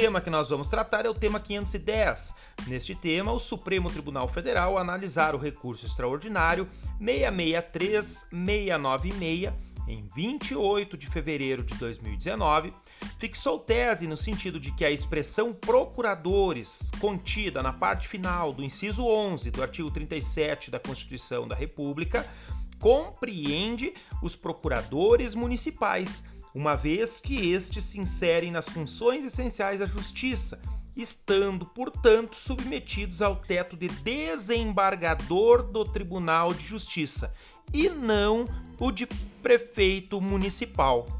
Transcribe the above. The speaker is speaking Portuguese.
tema que nós vamos tratar é o tema 510. Neste tema, o Supremo Tribunal Federal analisar o recurso extraordinário 663-696 em 28 de fevereiro de 2019, fixou tese no sentido de que a expressão procuradores, contida na parte final do inciso 11 do artigo 37 da Constituição da República, compreende os procuradores municipais uma vez que estes se inserem nas funções essenciais da justiça, estando, portanto, submetidos ao teto de desembargador do Tribunal de Justiça e não o de prefeito municipal.